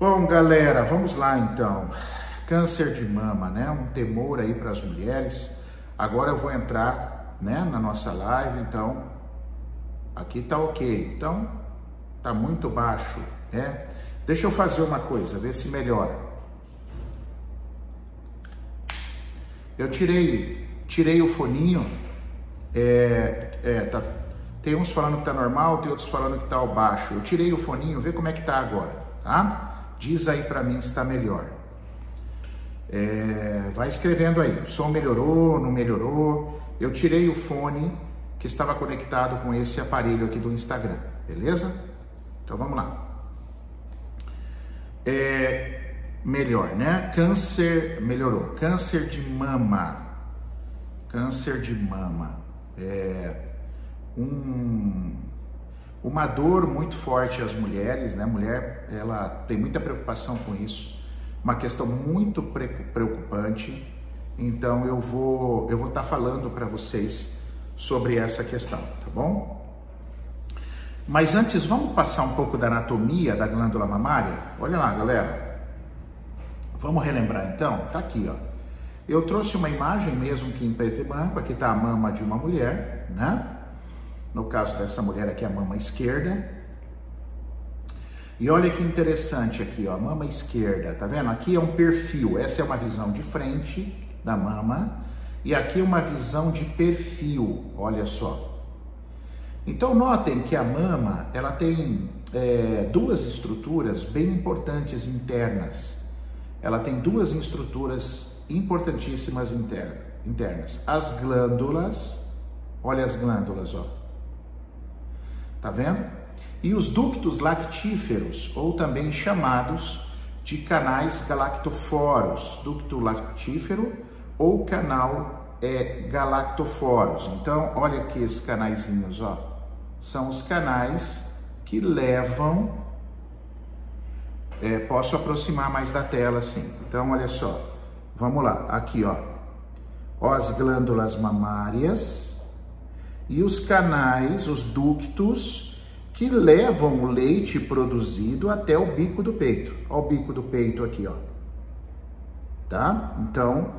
Bom, galera, vamos lá então. Câncer de mama, né? Um temor aí para as mulheres. Agora eu vou entrar, né, na nossa live, então aqui tá OK. Então tá muito baixo, né? Deixa eu fazer uma coisa, ver se melhora. Eu tirei, tirei o foninho. É, é, tá, tem uns falando que tá normal, tem outros falando que tá ao baixo. Eu tirei o foninho, vê como é que tá agora, tá? Diz aí para mim se está melhor. É, vai escrevendo aí. O som melhorou, não melhorou. Eu tirei o fone que estava conectado com esse aparelho aqui do Instagram, beleza? Então vamos lá. É, melhor, né? Câncer melhorou. Câncer de mama. Câncer de mama. É um uma dor muito forte às mulheres, né? Mulher, ela tem muita preocupação com isso, uma questão muito preocupante. Então eu vou eu vou estar tá falando para vocês sobre essa questão, tá bom? Mas antes, vamos passar um pouco da anatomia da glândula mamária? Olha lá, galera. Vamos relembrar então? Tá aqui, ó. Eu trouxe uma imagem mesmo que em preto e branco, aqui tá a mama de uma mulher, né? No caso dessa mulher aqui, a mama esquerda. E olha que interessante aqui, ó, a mama esquerda, tá vendo? Aqui é um perfil, essa é uma visão de frente da mama, e aqui uma visão de perfil, olha só. Então notem que a mama, ela tem é, duas estruturas bem importantes internas. Ela tem duas estruturas importantíssimas internas. As glândulas, olha as glândulas, ó. Tá vendo? E os ductos lactíferos, ou também chamados de canais galactoforos, ducto lactífero ou canal é, galactoforos. Então, olha aqui esses canaizinhos, ó. São os canais que levam. É, posso aproximar mais da tela assim. Então, olha só. Vamos lá. Aqui, ó. ó as glândulas mamárias e os canais, os ductos que levam o leite produzido até o bico do peito. Olha o bico do peito aqui, ó. Tá? Então,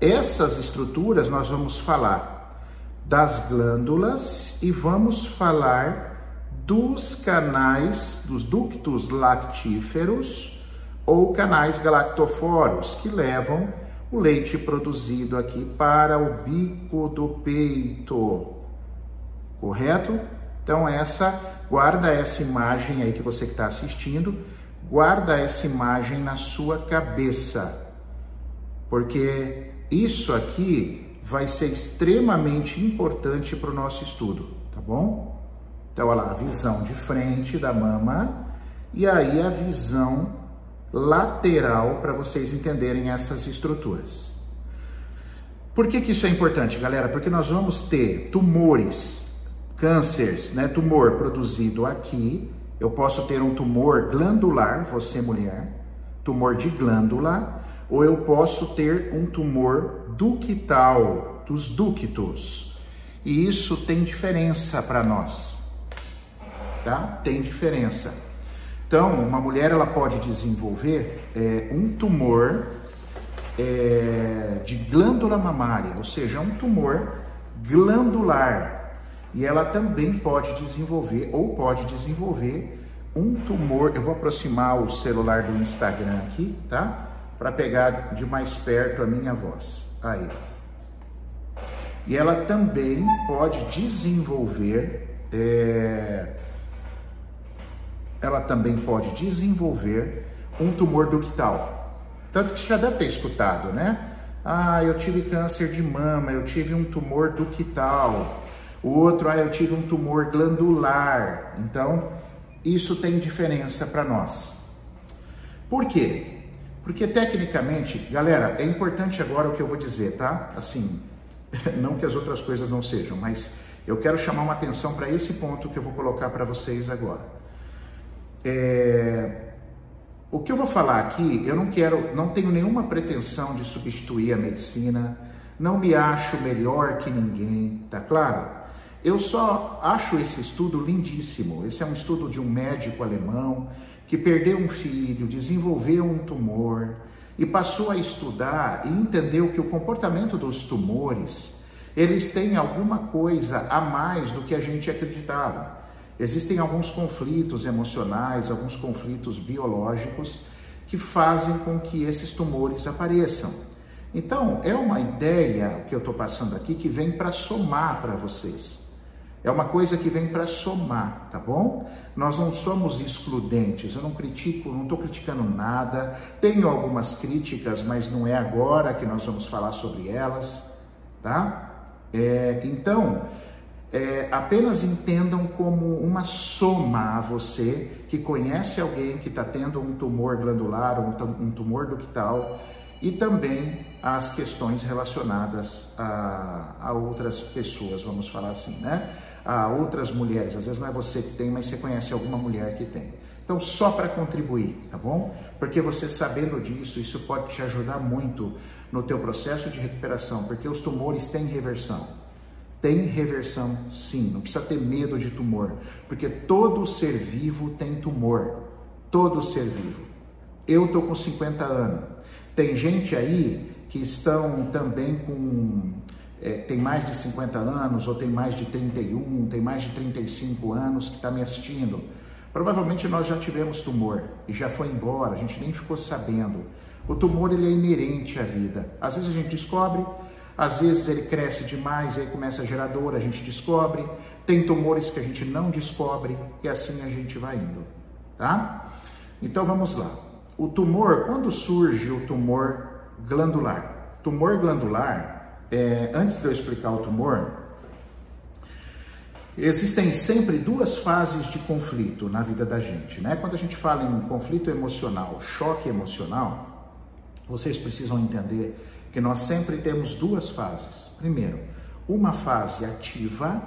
essas estruturas nós vamos falar das glândulas e vamos falar dos canais, dos ductos lactíferos ou canais galactoforos que levam o leite produzido aqui para o bico do peito correto? Então essa, guarda essa imagem aí que você que está assistindo, guarda essa imagem na sua cabeça, porque isso aqui vai ser extremamente importante para o nosso estudo, tá bom? Então, olha lá, a visão de frente da mama e aí a visão lateral para vocês entenderem essas estruturas. Por que, que isso é importante, galera? Porque nós vamos ter tumores cânceres, né, tumor produzido aqui, eu posso ter um tumor glandular, você mulher, tumor de glândula, ou eu posso ter um tumor ductal, dos ductos. E isso tem diferença para nós, tá? Tem diferença. Então, uma mulher ela pode desenvolver é, um tumor é, de glândula mamária, ou seja, um tumor glandular, e ela também pode desenvolver ou pode desenvolver um tumor. Eu vou aproximar o celular do Instagram aqui, tá? Para pegar de mais perto a minha voz. Aí. E ela também pode desenvolver. É... Ela também pode desenvolver um tumor ductal. Tanto que você já deve ter escutado, né? Ah, eu tive câncer de mama, eu tive um tumor ductal. O outro, ah, eu tive um tumor glandular. Então, isso tem diferença para nós. Por quê? Porque tecnicamente, galera, é importante agora o que eu vou dizer, tá? Assim, não que as outras coisas não sejam, mas eu quero chamar uma atenção para esse ponto que eu vou colocar para vocês agora. É... O que eu vou falar aqui, eu não quero, não tenho nenhuma pretensão de substituir a medicina, não me acho melhor que ninguém, tá claro? Eu só acho esse estudo lindíssimo. Esse é um estudo de um médico alemão que perdeu um filho, desenvolveu um tumor e passou a estudar e entendeu que o comportamento dos tumores, eles têm alguma coisa a mais do que a gente acreditava. Existem alguns conflitos emocionais, alguns conflitos biológicos que fazem com que esses tumores apareçam. Então, é uma ideia que eu estou passando aqui que vem para somar para vocês. É uma coisa que vem para somar, tá bom? Nós não somos excludentes, eu não critico, não estou criticando nada. Tenho algumas críticas, mas não é agora que nós vamos falar sobre elas, tá? É, então, é, apenas entendam como uma soma a você que conhece alguém que está tendo um tumor glandular, um, um tumor ductal, e também as questões relacionadas a, a outras pessoas, vamos falar assim, né? A outras mulheres. Às vezes não é você que tem, mas você conhece alguma mulher que tem. Então, só para contribuir, tá bom? Porque você sabendo disso, isso pode te ajudar muito no teu processo de recuperação, porque os tumores têm reversão. Tem reversão, sim. Não precisa ter medo de tumor, porque todo ser vivo tem tumor. Todo ser vivo. Eu tô com 50 anos. Tem gente aí que estão também com é, tem mais de 50 anos, ou tem mais de 31, tem mais de 35 anos que está me assistindo. Provavelmente nós já tivemos tumor e já foi embora, a gente nem ficou sabendo. O tumor ele é inerente à vida. Às vezes a gente descobre, às vezes ele cresce demais e aí começa a gerar dor, a gente descobre. Tem tumores que a gente não descobre e assim a gente vai indo, tá? Então vamos lá. O tumor, quando surge o tumor glandular? Tumor glandular, é, antes de eu explicar o tumor, existem sempre duas fases de conflito na vida da gente, né? Quando a gente fala em conflito emocional, choque emocional, vocês precisam entender que nós sempre temos duas fases. Primeiro, uma fase ativa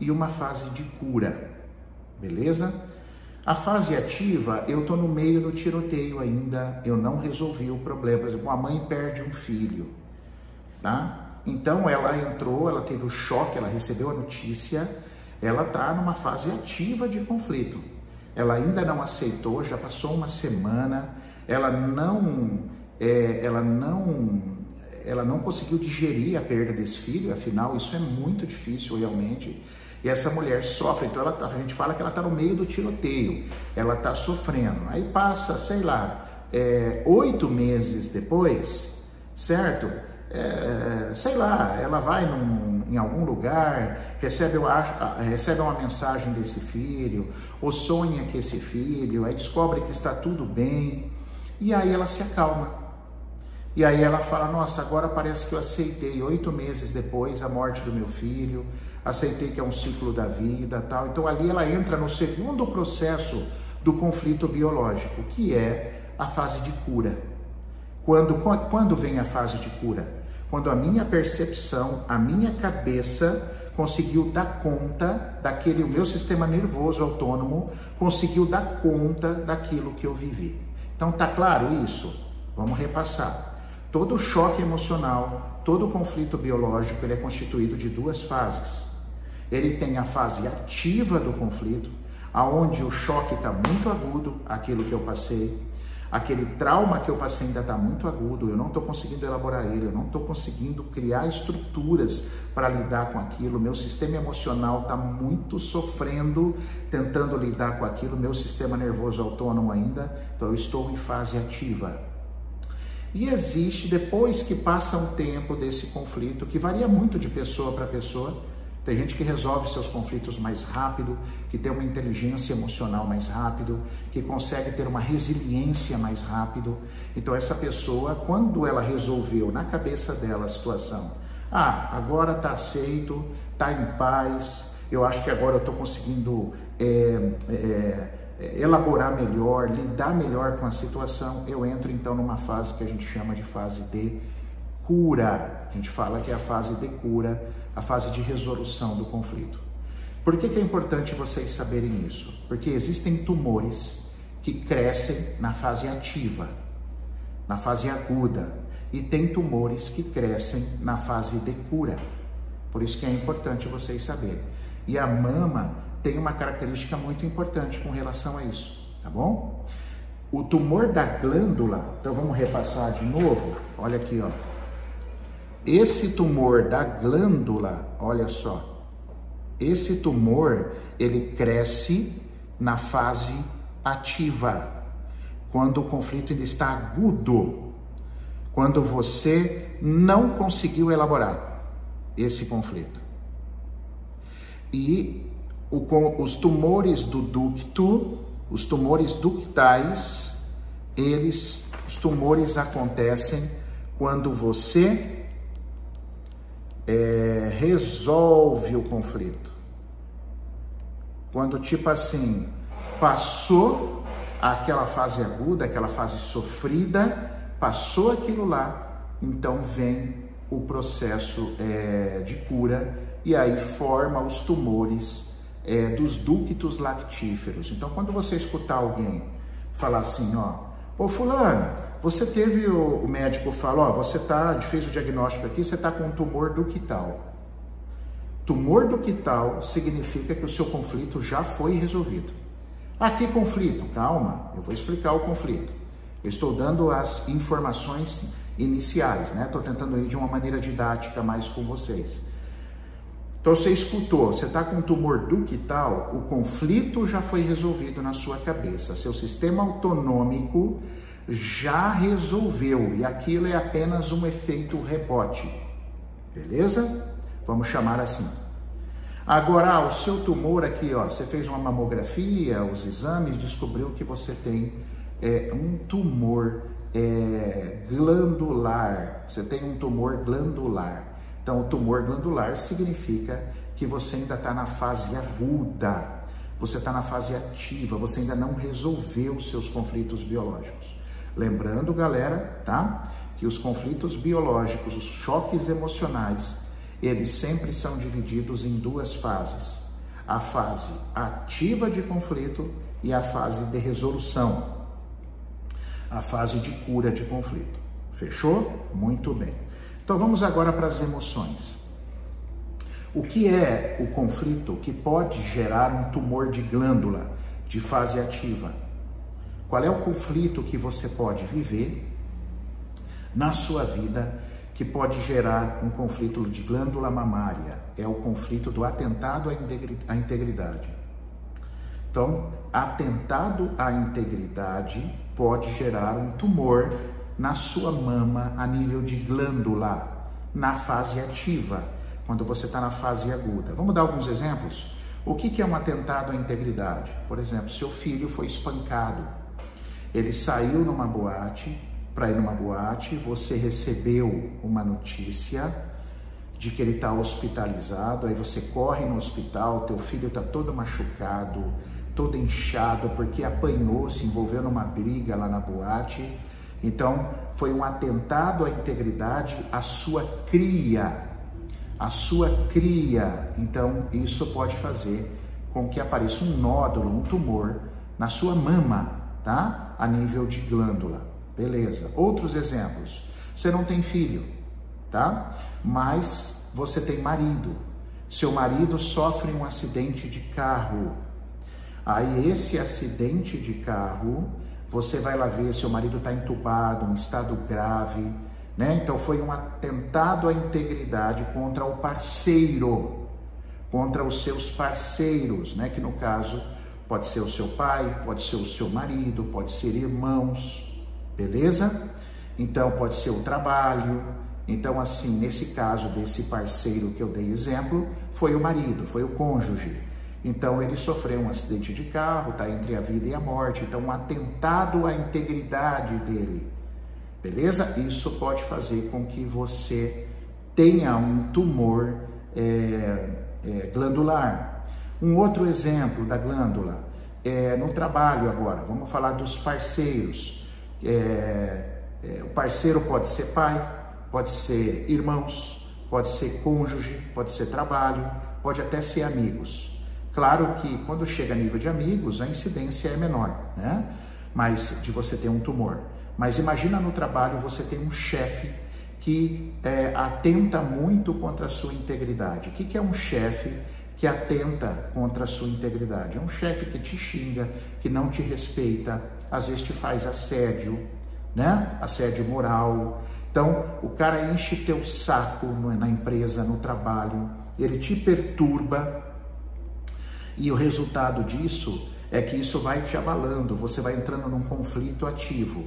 e uma fase de cura, beleza? A fase ativa, eu estou no meio do tiroteio ainda, eu não resolvi o problema. Por exemplo, a mãe perde um filho, tá? Então ela entrou, ela teve o choque, ela recebeu a notícia, ela está numa fase ativa de conflito. Ela ainda não aceitou, já passou uma semana, ela não, é, ela não, ela não conseguiu digerir a perda desse filho. Afinal, isso é muito difícil realmente. E essa mulher sofre, então ela tá, a gente fala que ela está no meio do tiroteio, ela está sofrendo. Aí passa, sei lá, é, oito meses depois, certo? É, sei lá, ela vai num, em algum lugar, recebe, recebe uma mensagem desse filho, ou sonha que esse filho, aí descobre que está tudo bem, e aí ela se acalma. E aí ela fala: Nossa, agora parece que eu aceitei oito meses depois a morte do meu filho, aceitei que é um ciclo da vida, tal. Então ali ela entra no segundo processo do conflito biológico, que é a fase de cura. Quando, quando vem a fase de cura? Quando a minha percepção, a minha cabeça conseguiu dar conta daquele, o meu sistema nervoso autônomo conseguiu dar conta daquilo que eu vivi. Então tá claro isso? Vamos repassar. Todo choque emocional, todo conflito biológico, ele é constituído de duas fases. Ele tem a fase ativa do conflito, aonde o choque está muito agudo, aquilo que eu passei, aquele trauma que eu passei ainda está muito agudo, eu não estou conseguindo elaborar ele, eu não estou conseguindo criar estruturas para lidar com aquilo, meu sistema emocional está muito sofrendo tentando lidar com aquilo, meu sistema nervoso autônomo ainda, então eu estou em fase ativa. E existe, depois que passa um tempo desse conflito, que varia muito de pessoa para pessoa, tem gente que resolve seus conflitos mais rápido, que tem uma inteligência emocional mais rápido, que consegue ter uma resiliência mais rápido. Então essa pessoa, quando ela resolveu na cabeça dela a situação, ah, agora está aceito, está em paz, eu acho que agora eu estou conseguindo é, é, elaborar melhor, lidar melhor com a situação, eu entro então numa fase que a gente chama de fase de cura. A gente fala que é a fase de cura a fase de resolução do conflito. Por que, que é importante vocês saberem isso? Porque existem tumores que crescem na fase ativa, na fase aguda, e tem tumores que crescem na fase de cura. Por isso que é importante vocês saberem. E a mama tem uma característica muito importante com relação a isso, tá bom? O tumor da glândula, então vamos repassar de novo. Olha aqui, ó. Esse tumor da glândula, olha só. Esse tumor, ele cresce na fase ativa, quando o conflito ainda está agudo, quando você não conseguiu elaborar esse conflito. E o, os tumores do ducto, os tumores ductais, eles, os tumores acontecem quando você é, resolve o conflito. Quando, tipo assim, passou aquela fase aguda, aquela fase sofrida, passou aquilo lá, então vem o processo é, de cura e aí forma os tumores é, dos ductos lactíferos. Então, quando você escutar alguém falar assim, ó, ô fulano, você teve o, o médico falou, ó, você tá, fez o diagnóstico aqui, você tá com um tumor ductal. Tumor ductal significa que o seu conflito já foi resolvido. Ah, que conflito? Calma, eu vou explicar o conflito. Eu estou dando as informações iniciais, né? Estou tentando ir de uma maneira didática mais com vocês. Então você escutou, você está com um tumor ductal, o conflito já foi resolvido na sua cabeça, seu sistema autonômico já resolveu e aquilo é apenas um efeito rebote, beleza? Vamos chamar assim. Agora, ah, o seu tumor aqui, ó, você fez uma mamografia, os exames, descobriu que você tem é, um tumor é, glandular, você tem um tumor glandular. Então, o tumor glandular significa que você ainda está na fase aguda, você está na fase ativa, você ainda não resolveu os seus conflitos biológicos. Lembrando, galera, tá? Que os conflitos biológicos, os choques emocionais, eles sempre são divididos em duas fases: a fase ativa de conflito e a fase de resolução a fase de cura de conflito. Fechou? Muito bem. Então vamos agora para as emoções. O que é o conflito que pode gerar um tumor de glândula de fase ativa? Qual é o conflito que você pode viver na sua vida que pode gerar um conflito de glândula mamária? É o conflito do atentado à integridade. Então, atentado à integridade pode gerar um tumor na sua mama a nível de glândula, na fase ativa, quando você está na fase aguda. Vamos dar alguns exemplos? O que, que é um atentado à integridade? Por exemplo, seu filho foi espancado, ele saiu numa boate, para ir numa boate, você recebeu uma notícia de que ele está hospitalizado, aí você corre no hospital, teu filho está todo machucado, todo inchado porque apanhou, se envolveu numa briga lá na boate. Então, foi um atentado à integridade, à sua cria, a sua cria. Então, isso pode fazer com que apareça um nódulo, um tumor na sua mama, tá? A nível de glândula. Beleza. Outros exemplos. Você não tem filho, tá? Mas você tem marido. Seu marido sofre um acidente de carro Aí esse acidente de carro, você vai lá ver seu marido está entubado, em estado grave, né? Então foi um atentado à integridade contra o parceiro, contra os seus parceiros, né? Que no caso pode ser o seu pai, pode ser o seu marido, pode ser irmãos, beleza? Então pode ser o trabalho. Então assim, nesse caso desse parceiro que eu dei exemplo, foi o marido, foi o cônjuge. Então ele sofreu um acidente de carro, está entre a vida e a morte, então um atentado à integridade dele. Beleza? Isso pode fazer com que você tenha um tumor é, é, glandular. Um outro exemplo da glândula é no trabalho agora. Vamos falar dos parceiros. É, é, o parceiro pode ser pai, pode ser irmãos, pode ser cônjuge, pode ser trabalho, pode até ser amigos. Claro que quando chega a nível de amigos, a incidência é menor, né? Mas de você ter um tumor. Mas imagina no trabalho você tem um chefe que é, atenta muito contra a sua integridade. O que, que é um chefe que atenta contra a sua integridade. É um chefe que te xinga, que não te respeita, às vezes te faz assédio, né? Assédio moral. Então, o cara enche teu saco na empresa, no trabalho, ele te perturba e o resultado disso é que isso vai te abalando, você vai entrando num conflito ativo.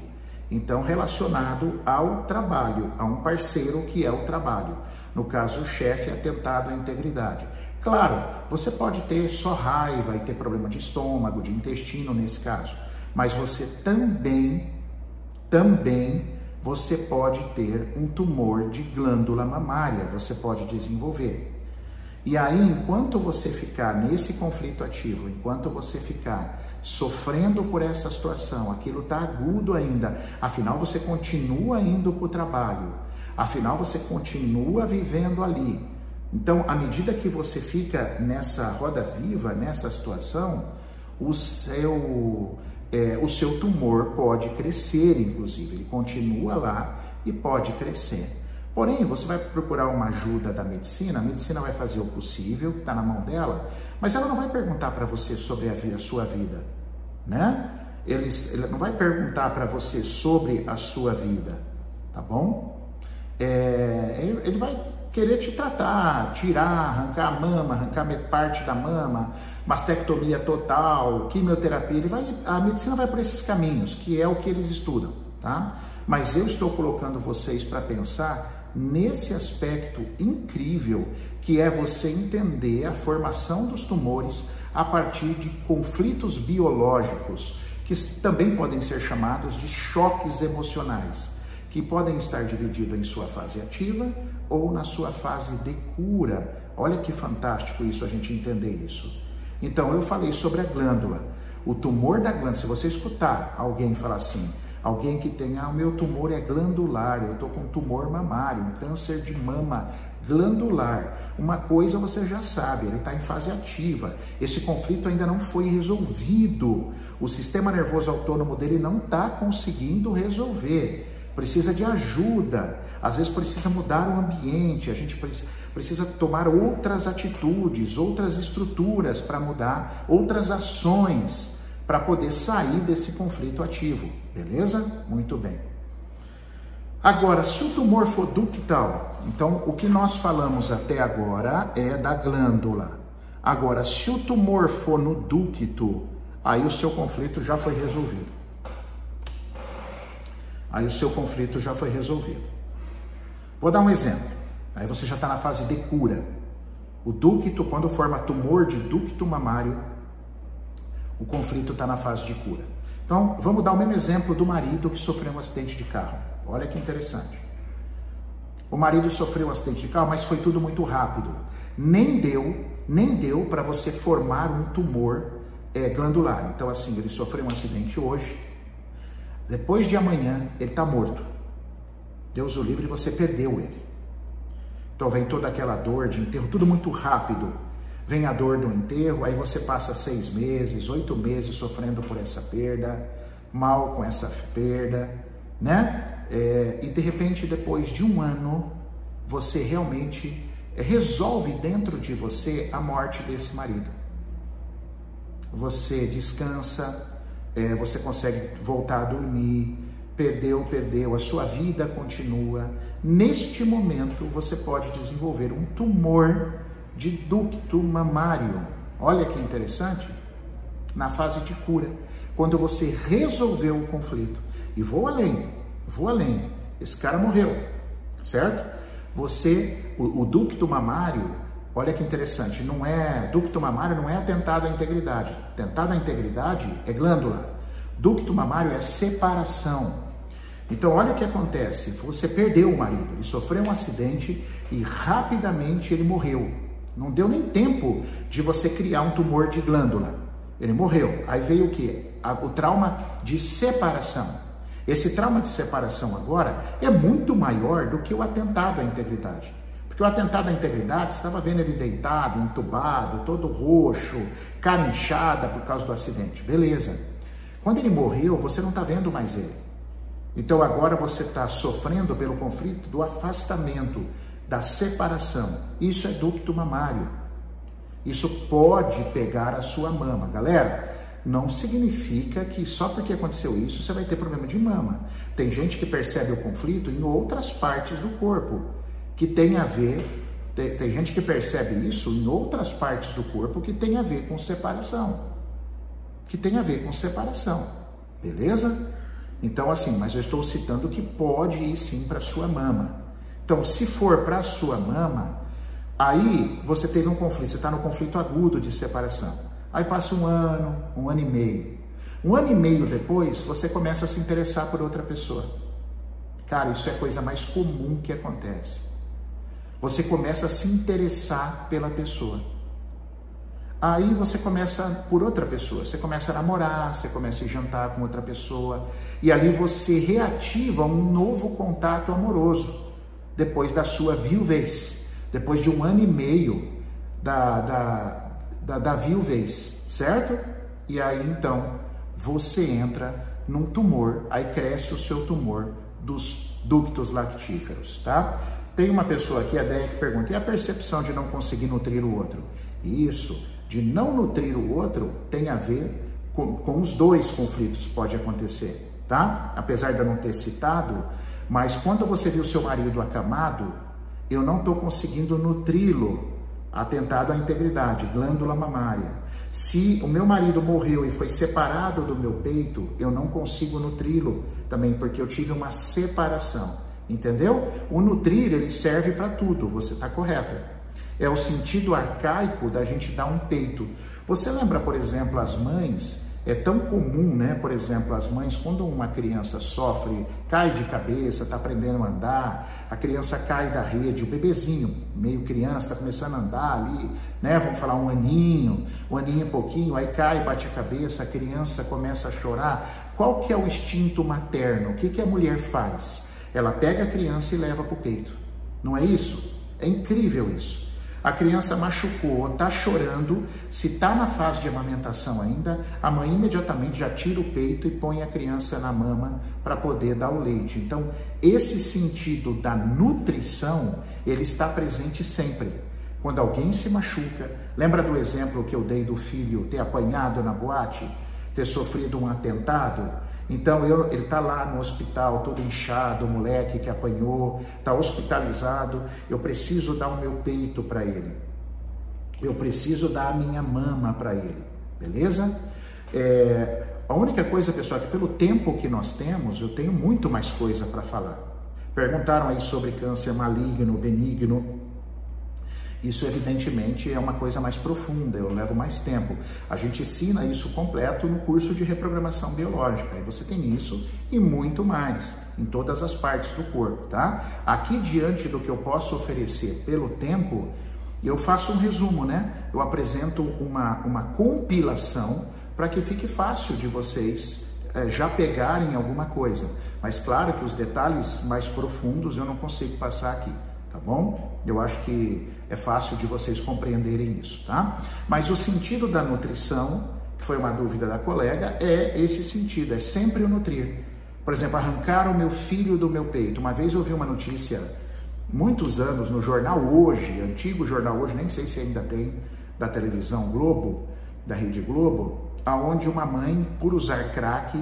Então, relacionado ao trabalho, a um parceiro que é o trabalho. No caso, o chefe atentado à integridade. Claro, você pode ter só raiva e ter problema de estômago, de intestino nesse caso, mas você também, também, você pode ter um tumor de glândula mamária, você pode desenvolver. E aí, enquanto você ficar nesse conflito ativo, enquanto você ficar sofrendo por essa situação, aquilo está agudo ainda, afinal você continua indo para o trabalho, afinal você continua vivendo ali. Então, à medida que você fica nessa roda viva, nessa situação, o seu, é, o seu tumor pode crescer, inclusive, ele continua lá e pode crescer. Porém, você vai procurar uma ajuda da medicina, a medicina vai fazer o possível, está na mão dela, mas ela não vai perguntar para você sobre a, a, sua vida, né? Eles, ele não vai perguntar para você sobre a sua vida, tá bom? É, ele vai querer te tratar, tirar, arrancar a mama, arrancar parte da mama, mastectomia total, quimioterapia, ele vai, a medicina vai por esses caminhos, que é o que eles estudam, tá? Mas eu estou colocando vocês para pensar nesse aspecto incrível que é você entender a formação dos tumores a partir de conflitos biológicos, que também podem ser chamados de choques emocionais, que podem estar divididos em sua fase ativa ou na sua fase de cura. Olha que fantástico isso, a gente entender isso. Então, eu falei sobre a glândula. O tumor da glândula, se você escutar alguém falar assim, Alguém que tem, ah, meu tumor é glandular, eu estou com tumor mamário, um câncer de mama glandular. Uma coisa você já sabe, ele está em fase ativa. Esse conflito ainda não foi resolvido. O sistema nervoso autônomo dele não está conseguindo resolver. Precisa de ajuda. Às vezes precisa mudar o ambiente. A gente precisa tomar outras atitudes, outras estruturas para mudar, outras ações para poder sair desse conflito ativo, beleza? Muito bem. Agora, se o tumor for ductal, então o que nós falamos até agora é da glândula. Agora, se o tumor for no ducto, aí o seu conflito já foi resolvido. Aí o seu conflito já foi resolvido. Vou dar um exemplo. Aí você já está na fase de cura. O ducto, quando forma tumor de ducto mamário, o conflito está na fase de cura. Então, vamos dar o mesmo exemplo do marido que sofreu um acidente de carro. Olha que interessante. O marido sofreu um acidente de carro, mas foi tudo muito rápido. Nem deu, nem deu para você formar um tumor é, glandular. Então, assim, ele sofreu um acidente hoje. Depois de amanhã, ele está morto. Deus o livre, você perdeu ele. Então vem toda aquela dor de enterro, tudo muito rápido vem a dor do enterro, aí você passa seis meses, oito meses sofrendo por essa perda, mal com essa perda, né? É, e de repente, depois de um ano, você realmente resolve dentro de você a morte desse marido. Você descansa, é, você consegue voltar a dormir, perdeu, perdeu, a sua vida continua. Neste momento, você pode desenvolver um tumor de ducto mamário. Olha que interessante. Na fase de cura, quando você resolveu o conflito. E vou além, vou além. Esse cara morreu, certo? Você, o, o ducto mamário, olha que interessante, não é ducto mamário não é atentado à integridade. Atentado à integridade é glândula. Ducto mamário é separação. Então, olha o que acontece: você perdeu o marido, ele sofreu um acidente e rapidamente ele morreu. Não deu nem tempo de você criar um tumor de glândula. Ele morreu. Aí veio o que? O trauma de separação. Esse trauma de separação agora é muito maior do que o atentado à integridade. Porque o atentado à integridade, estava vendo ele deitado, entubado, todo roxo, cara inchada por causa do acidente. Beleza. Quando ele morreu, você não está vendo mais ele. Então agora você está sofrendo pelo conflito do afastamento da separação. Isso é ducto mamário. Isso pode pegar a sua mama. Galera, não significa que só porque aconteceu isso você vai ter problema de mama. Tem gente que percebe o conflito em outras partes do corpo, que tem a ver, tem, tem gente que percebe isso em outras partes do corpo que tem a ver com separação. Que tem a ver com separação. Beleza? Então, assim, mas eu estou citando que pode ir sim para sua mama. Então, se for para sua mama, aí você teve um conflito, você está no conflito agudo de separação. Aí passa um ano, um ano e meio. Um ano e meio depois, você começa a se interessar por outra pessoa. Cara, isso é a coisa mais comum que acontece. Você começa a se interessar pela pessoa. Aí você começa por outra pessoa, você começa a namorar, você começa a jantar com outra pessoa, e ali você reativa um novo contato amoroso, depois da sua viuvez, depois de um ano e meio da, da, da, da viuvez, certo? E aí então você entra num tumor, aí cresce o seu tumor dos ductos lactíferos, tá? Tem uma pessoa aqui, a Deia, que pergunta: e a percepção de não conseguir nutrir o outro? Isso, de não nutrir o outro, tem a ver com, com os dois conflitos, pode acontecer, tá? Apesar de eu não ter citado, mas quando você viu seu marido acamado, eu não estou conseguindo nutri-lo atentado à integridade, glândula mamária. Se o meu marido morreu e foi separado do meu peito, eu não consigo nutri-lo também, porque eu tive uma separação. Entendeu? O nutrir, ele serve para tudo, você está correta. É o sentido arcaico da gente dar um peito. Você lembra, por exemplo, as mães é tão comum, né? Por exemplo, as mães, quando uma criança sofre, cai de cabeça, está aprendendo a andar, a criança cai da rede, o bebezinho, meio criança, está começando a andar ali, né? Vamos falar um aninho, um aninho e pouquinho, aí cai, bate a cabeça, a criança começa a chorar. Qual que é o instinto materno? O que, que a mulher faz? Ela pega a criança e leva para o peito. Não é isso? É incrível isso. A criança machucou, está chorando, se está na fase de amamentação ainda, a mãe imediatamente já tira o peito e põe a criança na mama para poder dar o leite. Então, esse sentido da nutrição, ele está presente sempre. Quando alguém se machuca, lembra do exemplo que eu dei do filho ter apanhado na boate, ter sofrido um atentado? Então eu, ele está lá no hospital, todo inchado, o moleque que apanhou, está hospitalizado. Eu preciso dar o meu peito para ele. Eu preciso dar a minha mama para ele, beleza? É, a única coisa, pessoal, é que pelo tempo que nós temos, eu tenho muito mais coisa para falar. Perguntaram aí sobre câncer maligno, benigno. Isso, evidentemente, é uma coisa mais profunda, eu levo mais tempo. A gente ensina isso completo no curso de reprogramação biológica, e você tem isso e muito mais em todas as partes do corpo, tá? Aqui, diante do que eu posso oferecer pelo tempo, eu faço um resumo, né? Eu apresento uma, uma compilação para que fique fácil de vocês é, já pegarem alguma coisa. Mas, claro que os detalhes mais profundos eu não consigo passar aqui tá bom? Eu acho que é fácil de vocês compreenderem isso, tá? Mas o sentido da nutrição, que foi uma dúvida da colega, é esse sentido, é sempre o nutrir. Por exemplo, arrancar o meu filho do meu peito. Uma vez eu ouvi uma notícia, muitos anos, no jornal Hoje, antigo jornal Hoje, nem sei se ainda tem, da televisão Globo, da Rede Globo, aonde uma mãe, por usar crack,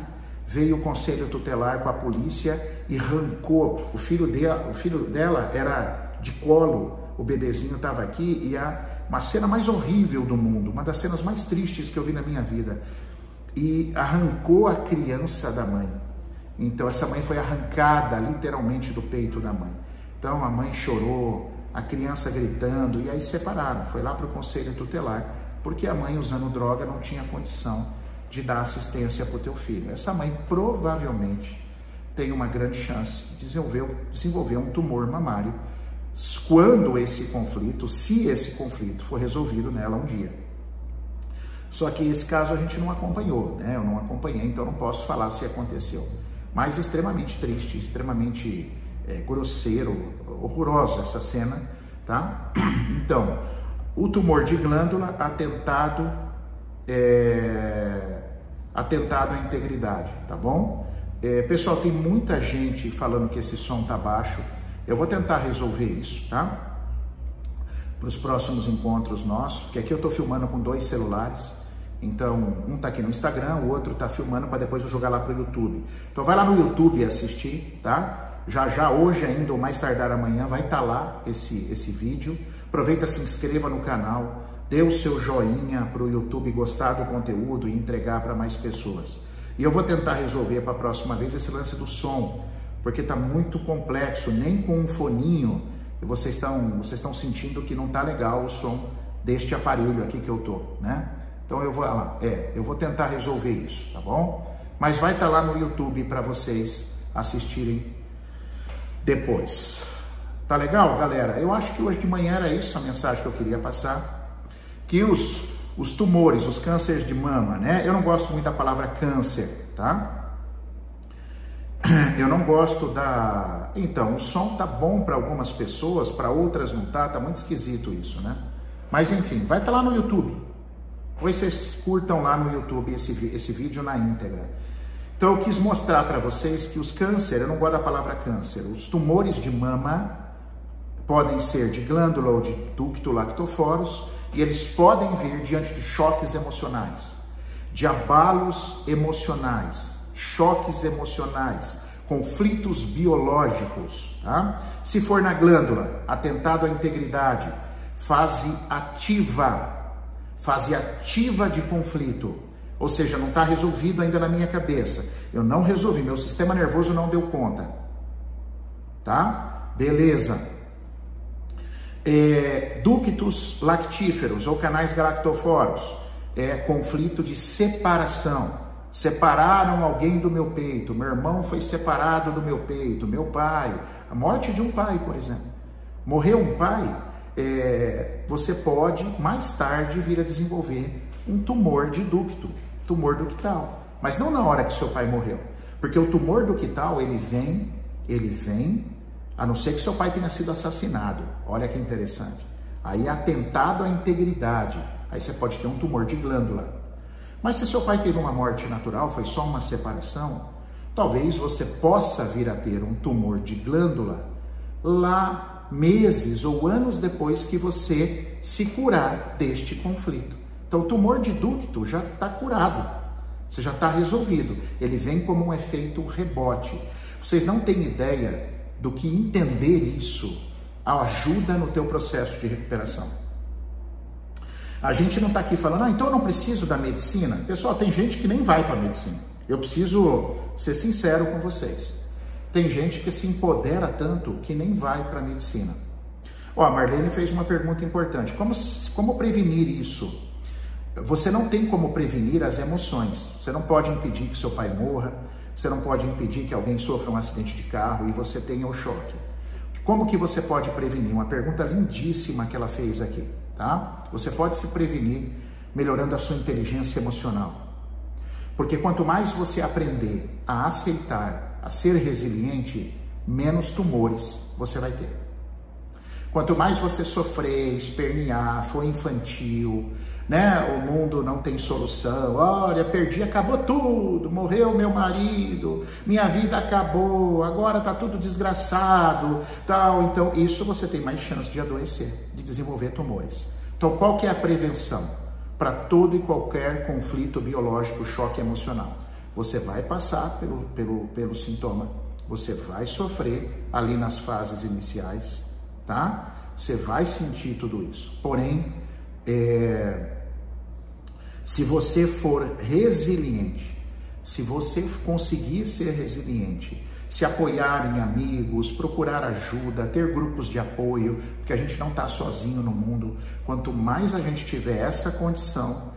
veio o conselho tutelar com a polícia e arrancou o filho dela, o filho dela era de colo, o bebezinho estava aqui e a uma cena mais horrível do mundo, uma das cenas mais tristes que eu vi na minha vida. E arrancou a criança da mãe. Então essa mãe foi arrancada literalmente do peito da mãe. Então a mãe chorou, a criança gritando e aí separaram. Foi lá para o conselho tutelar porque a mãe usando droga não tinha condição de dar assistência para o teu filho. Essa mãe provavelmente tem uma grande chance de desenvolver, desenvolver um tumor mamário quando esse conflito, se esse conflito for resolvido nela um dia. Só que esse caso a gente não acompanhou, né? Eu não acompanhei, então não posso falar se aconteceu. Mas extremamente triste, extremamente é, grosseiro, horrorosa essa cena, tá? Então, o tumor de glândula, atentado, é, atentado à integridade, tá bom? É, pessoal, tem muita gente falando que esse som tá baixo. Eu vou tentar resolver isso, tá? para os próximos encontros nossos, porque aqui eu estou filmando com dois celulares. Então, um está aqui no Instagram, o outro está filmando para depois eu jogar lá para o YouTube. Então, vai lá no YouTube assistir, tá? Já já hoje ainda ou mais tardar amanhã vai estar tá lá esse, esse vídeo. Aproveita, se inscreva no canal, dê o seu joinha para o YouTube gostar do conteúdo e entregar para mais pessoas. E eu vou tentar resolver para a próxima vez esse lance do som, porque está muito complexo, nem com um foninho vocês estão, vocês estão sentindo que não está legal o som deste aparelho aqui que eu tô, né? Então eu vou lá, é, eu vou tentar resolver isso, tá bom? Mas vai estar tá lá no YouTube para vocês assistirem depois. Tá legal, galera? Eu acho que hoje de manhã era isso a mensagem que eu queria passar. Que os, os tumores, os cânceres de mama, né? Eu não gosto muito da palavra câncer, tá? Eu não gosto da. Então, o som tá bom para algumas pessoas, para outras não tá, tá muito esquisito isso, né? Mas enfim, vai estar tá lá no YouTube. Depois vocês curtam lá no YouTube esse, esse vídeo na íntegra. Então eu quis mostrar para vocês que os cânceres, eu não gosto da palavra câncer, os tumores de mama podem ser de glândula ou de ducto lactoforos e eles podem vir diante de choques emocionais, de abalos emocionais, choques emocionais, conflitos biológicos. Tá? Se for na glândula, atentado à integridade, fase ativa, fase ativa de conflito ou seja, não está resolvido ainda na minha cabeça. Eu não resolvi, meu sistema nervoso não deu conta. Tá? Beleza. É, ductos lactíferos ou canais galactoforos. É conflito de separação. Separaram alguém do meu peito. Meu irmão foi separado do meu peito. Meu pai. A morte de um pai, por exemplo. Morreu um pai, é, você pode mais tarde vir a desenvolver um tumor de ducto, tumor ductal. Mas não na hora que seu pai morreu. Porque o tumor ductal, ele vem, ele vem, a não ser que seu pai tenha sido assassinado. Olha que interessante. Aí atentado à integridade. Aí você pode ter um tumor de glândula. Mas se seu pai teve uma morte natural, foi só uma separação, talvez você possa vir a ter um tumor de glândula lá meses ou anos depois que você se curar deste conflito. Então, o tumor de ducto já está curado, você já está resolvido. Ele vem como um efeito rebote. Vocês não têm ideia do que entender isso ajuda no teu processo de recuperação. A gente não está aqui falando, ah, então eu não preciso da medicina. Pessoal, tem gente que nem vai para a medicina. Eu preciso ser sincero com vocês. Tem gente que se empodera tanto que nem vai para a medicina. Ó, a Marlene fez uma pergunta importante. Como, como prevenir isso? Você não tem como prevenir as emoções. Você não pode impedir que seu pai morra, você não pode impedir que alguém sofra um acidente de carro e você tenha o choque. Como que você pode prevenir? Uma pergunta lindíssima que ela fez aqui, tá? Você pode se prevenir melhorando a sua inteligência emocional. Porque quanto mais você aprender a aceitar, a ser resiliente, menos tumores você vai ter. Quanto mais você sofrer, espernear, for infantil, né? O mundo não tem solução. Olha, perdi, acabou tudo. Morreu meu marido, minha vida acabou. Agora tá tudo desgraçado, tal. Então, isso você tem mais chance de adoecer, de desenvolver tumores. Então, qual que é a prevenção para todo e qualquer conflito biológico, choque emocional? Você vai passar pelo, pelo, pelo sintoma, você vai sofrer ali nas fases iniciais, tá? Você vai sentir tudo isso. Porém, é, se você for resiliente, se você conseguir ser resiliente, se apoiar em amigos, procurar ajuda, ter grupos de apoio, porque a gente não está sozinho no mundo. Quanto mais a gente tiver essa condição,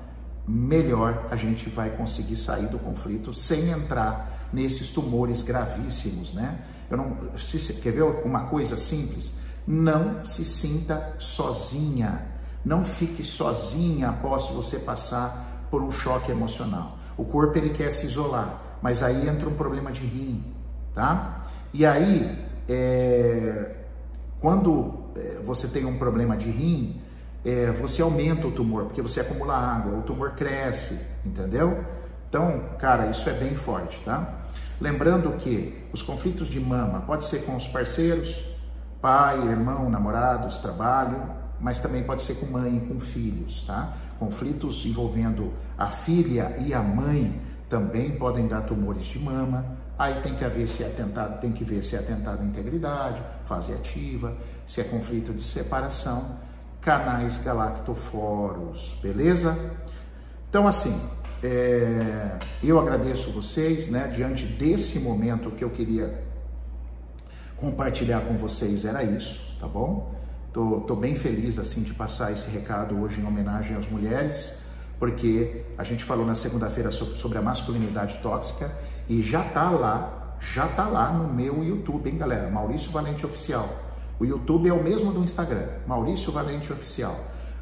melhor a gente vai conseguir sair do conflito sem entrar nesses tumores gravíssimos, né? Eu não, se, quer ver uma coisa simples? Não se sinta sozinha. Não fique sozinha após você passar por um choque emocional. O corpo ele quer se isolar, mas aí entra um problema de rim, tá? E aí, é, quando é, você tem um problema de rim, é, você aumenta o tumor, porque você acumula água, o tumor cresce, entendeu? Então, cara, isso é bem forte, tá? Lembrando que os conflitos de mama pode ser com os parceiros, pai, irmão, namorados, trabalho, mas também pode ser com mãe e com filhos, tá? Conflitos envolvendo a filha e a mãe também podem dar tumores de mama. Aí tem que ver se é atentado, tem que ver se é atentado à integridade, fase ativa, se é conflito de separação, canais galactoforos, beleza? Então assim, é, eu agradeço vocês, né? Diante desse momento que eu queria compartilhar com vocês era isso, tá bom? Tô, tô bem feliz assim de passar esse recado hoje em homenagem às mulheres, porque a gente falou na segunda-feira sobre, sobre a masculinidade tóxica e já tá lá, já tá lá no meu YouTube, hein, galera? Maurício Valente Oficial. O YouTube é o mesmo do Instagram, Maurício Valente Oficial.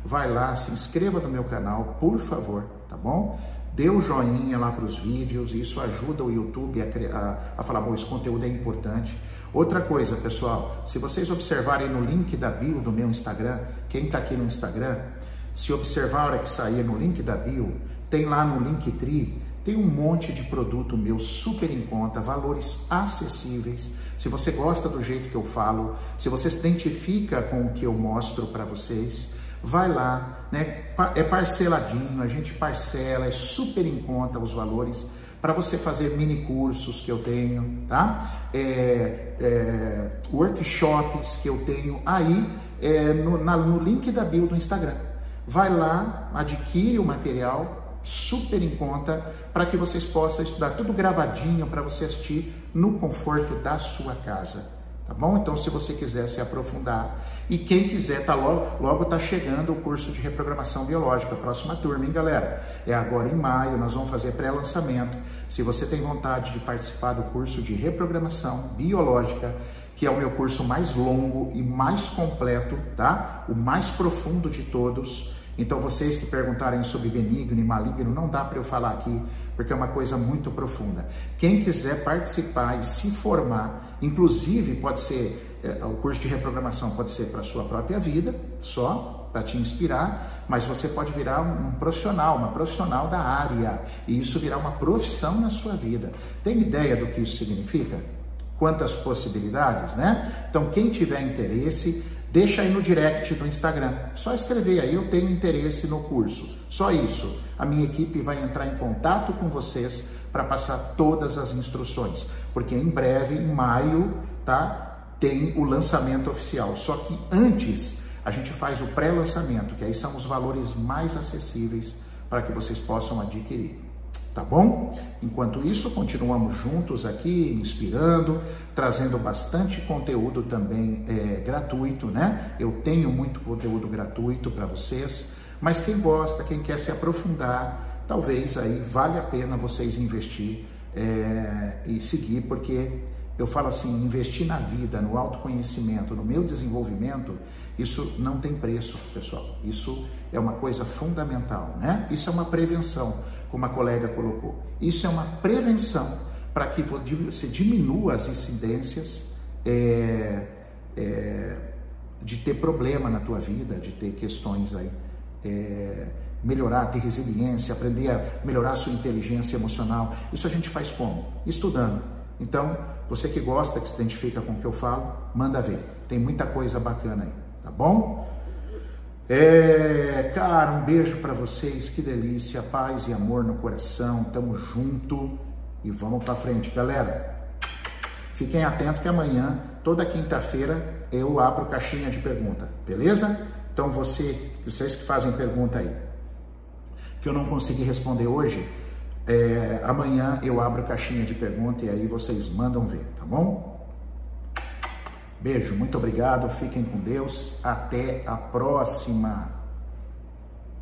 Vai lá, se inscreva no meu canal, por favor, tá bom? Dê um joinha lá para os vídeos, isso ajuda o YouTube a, a, a falar, bom, esse conteúdo é importante. Outra coisa, pessoal, se vocês observarem no link da bio do meu Instagram, quem está aqui no Instagram, se observar a hora que sair no link da bio, tem lá no Linktree, tem um monte de produto meu super em conta, valores acessíveis. Se você gosta do jeito que eu falo, se você se identifica com o que eu mostro para vocês, vai lá, né? É parceladinho, a gente parcela, é super em conta os valores para você fazer mini cursos que eu tenho, tá? É, é, workshops que eu tenho aí é, no, na, no link da bio do Instagram. Vai lá, adquire o material super em conta para que vocês possam estudar tudo gravadinho para você assistir no conforto da sua casa tá bom? Então, se você quiser se aprofundar e quem quiser, tá logo, logo tá chegando o curso de reprogramação biológica, próxima turma, hein, galera? É agora em maio, nós vamos fazer pré-lançamento. Se você tem vontade de participar do curso de reprogramação biológica, que é o meu curso mais longo e mais completo, tá? O mais profundo de todos. Então, vocês que perguntarem sobre benigno e maligno, não dá para eu falar aqui, porque é uma coisa muito profunda. Quem quiser participar e se formar, inclusive pode ser é, o curso de reprogramação pode ser para a sua própria vida, só para te inspirar, mas você pode virar um, um profissional, uma profissional da área, e isso virar uma profissão na sua vida. Tem ideia do que isso significa? Quantas possibilidades, né? Então, quem tiver interesse, Deixa aí no direct do Instagram. Só escrever aí, eu tenho interesse no curso. Só isso. A minha equipe vai entrar em contato com vocês para passar todas as instruções, porque em breve, em maio, tá? Tem o lançamento oficial. Só que antes a gente faz o pré-lançamento, que aí são os valores mais acessíveis para que vocês possam adquirir tá bom? Enquanto isso, continuamos juntos aqui, inspirando, trazendo bastante conteúdo também é, gratuito, né? Eu tenho muito conteúdo gratuito para vocês, mas quem gosta, quem quer se aprofundar, talvez aí vale a pena vocês investir é, e seguir, porque eu falo assim, investir na vida, no autoconhecimento, no meu desenvolvimento, isso não tem preço, pessoal. Isso é uma coisa fundamental, né? Isso é uma prevenção como a colega colocou. Isso é uma prevenção para que você diminua as incidências é, é, de ter problema na tua vida, de ter questões aí. É, melhorar, ter resiliência, aprender a melhorar a sua inteligência emocional. Isso a gente faz como? Estudando. Então, você que gosta, que se identifica com o que eu falo, manda ver. Tem muita coisa bacana aí, tá bom? É, cara, um beijo para vocês, que delícia, paz e amor no coração, tamo junto e vamos para frente, galera. Fiquem atentos que amanhã, toda quinta-feira, eu abro caixinha de pergunta, beleza? Então você, vocês que fazem pergunta aí, que eu não consegui responder hoje, é, amanhã eu abro caixinha de pergunta e aí vocês mandam ver, tá bom? Beijo, muito obrigado, fiquem com Deus, até a próxima.